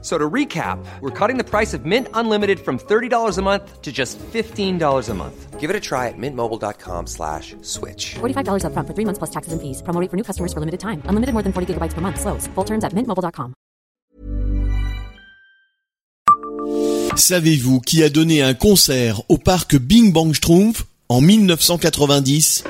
So to recap, we're cutting the price of Mint Unlimited from $30 a month to just $15 a month. Give it a try at mintmobile.com slash switch. $45 upfront for three months plus taxes and fees. Promo rate for new customers for limited time. Unlimited more than 40 gigabytes per month. Slows. Full terms at mintmobile.com. Savez-vous qui a donné un concert au parc Bing Bang Schtroumpf en 1990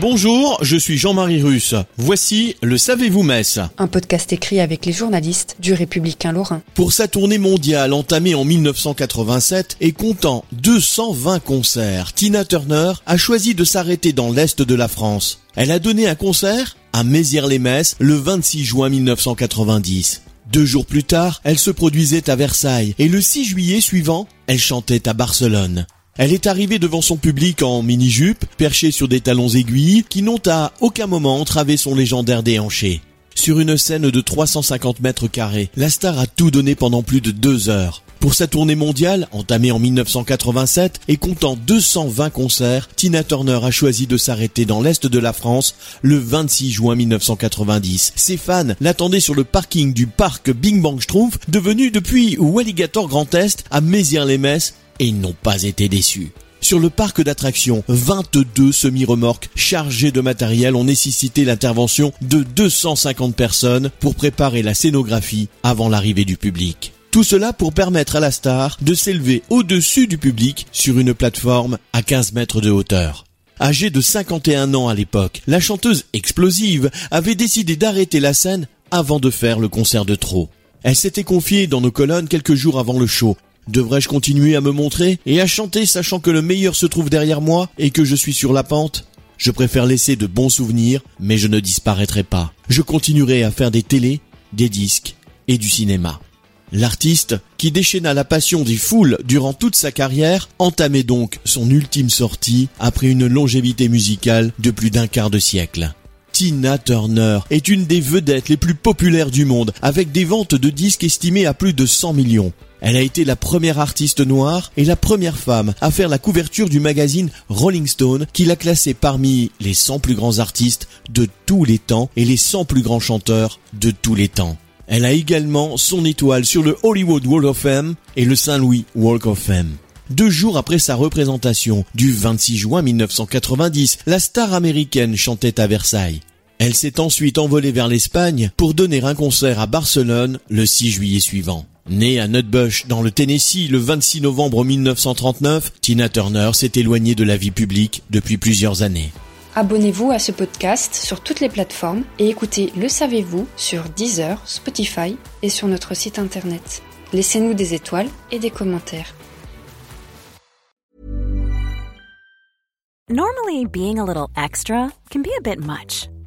Bonjour, je suis Jean-Marie Russe. Voici le Savez-vous Metz. Un podcast écrit avec les journalistes du Républicain Lorrain. Pour sa tournée mondiale entamée en 1987 et comptant 220 concerts, Tina Turner a choisi de s'arrêter dans l'est de la France. Elle a donné un concert à Mézières-les-Metz le 26 juin 1990. Deux jours plus tard, elle se produisait à Versailles et le 6 juillet suivant, elle chantait à Barcelone. Elle est arrivée devant son public en mini-jupe, perchée sur des talons aiguilles, qui n'ont à aucun moment entravé son légendaire déhanché. Sur une scène de 350 mètres carrés, la star a tout donné pendant plus de deux heures. Pour sa tournée mondiale, entamée en 1987 et comptant 220 concerts, Tina Turner a choisi de s'arrêter dans l'est de la France le 26 juin 1990. Ses fans l'attendaient sur le parking du parc Bing Bang Schtroumpf, devenu depuis Walligator Grand Est à Mézières-les-Metz et ils n'ont pas été déçus. Sur le parc d'attractions, 22 semi-remorques chargées de matériel ont nécessité l'intervention de 250 personnes pour préparer la scénographie avant l'arrivée du public. Tout cela pour permettre à la star de s'élever au-dessus du public sur une plateforme à 15 mètres de hauteur. Âgée de 51 ans à l'époque, la chanteuse explosive avait décidé d'arrêter la scène avant de faire le concert de trop. Elle s'était confiée dans nos colonnes quelques jours avant le show Devrais-je continuer à me montrer et à chanter sachant que le meilleur se trouve derrière moi et que je suis sur la pente? Je préfère laisser de bons souvenirs, mais je ne disparaîtrai pas. Je continuerai à faire des télés, des disques et du cinéma. L'artiste, qui déchaîna la passion des foules durant toute sa carrière, entamait donc son ultime sortie après une longévité musicale de plus d'un quart de siècle. Tina Turner est une des vedettes les plus populaires du monde, avec des ventes de disques estimées à plus de 100 millions. Elle a été la première artiste noire et la première femme à faire la couverture du magazine Rolling Stone qui l'a classée parmi les 100 plus grands artistes de tous les temps et les 100 plus grands chanteurs de tous les temps. Elle a également son étoile sur le Hollywood Walk of Fame et le Saint-Louis Walk of Fame. Deux jours après sa représentation, du 26 juin 1990, la star américaine chantait à Versailles. Elle s'est ensuite envolée vers l'Espagne pour donner un concert à Barcelone le 6 juillet suivant. Née à Nutbush dans le Tennessee le 26 novembre 1939, Tina Turner s'est éloignée de la vie publique depuis plusieurs années. Abonnez-vous à ce podcast sur toutes les plateformes et écoutez Le Savez-vous sur Deezer, Spotify et sur notre site internet. Laissez-nous des étoiles et des commentaires. Normally, being a little extra can be a bit much,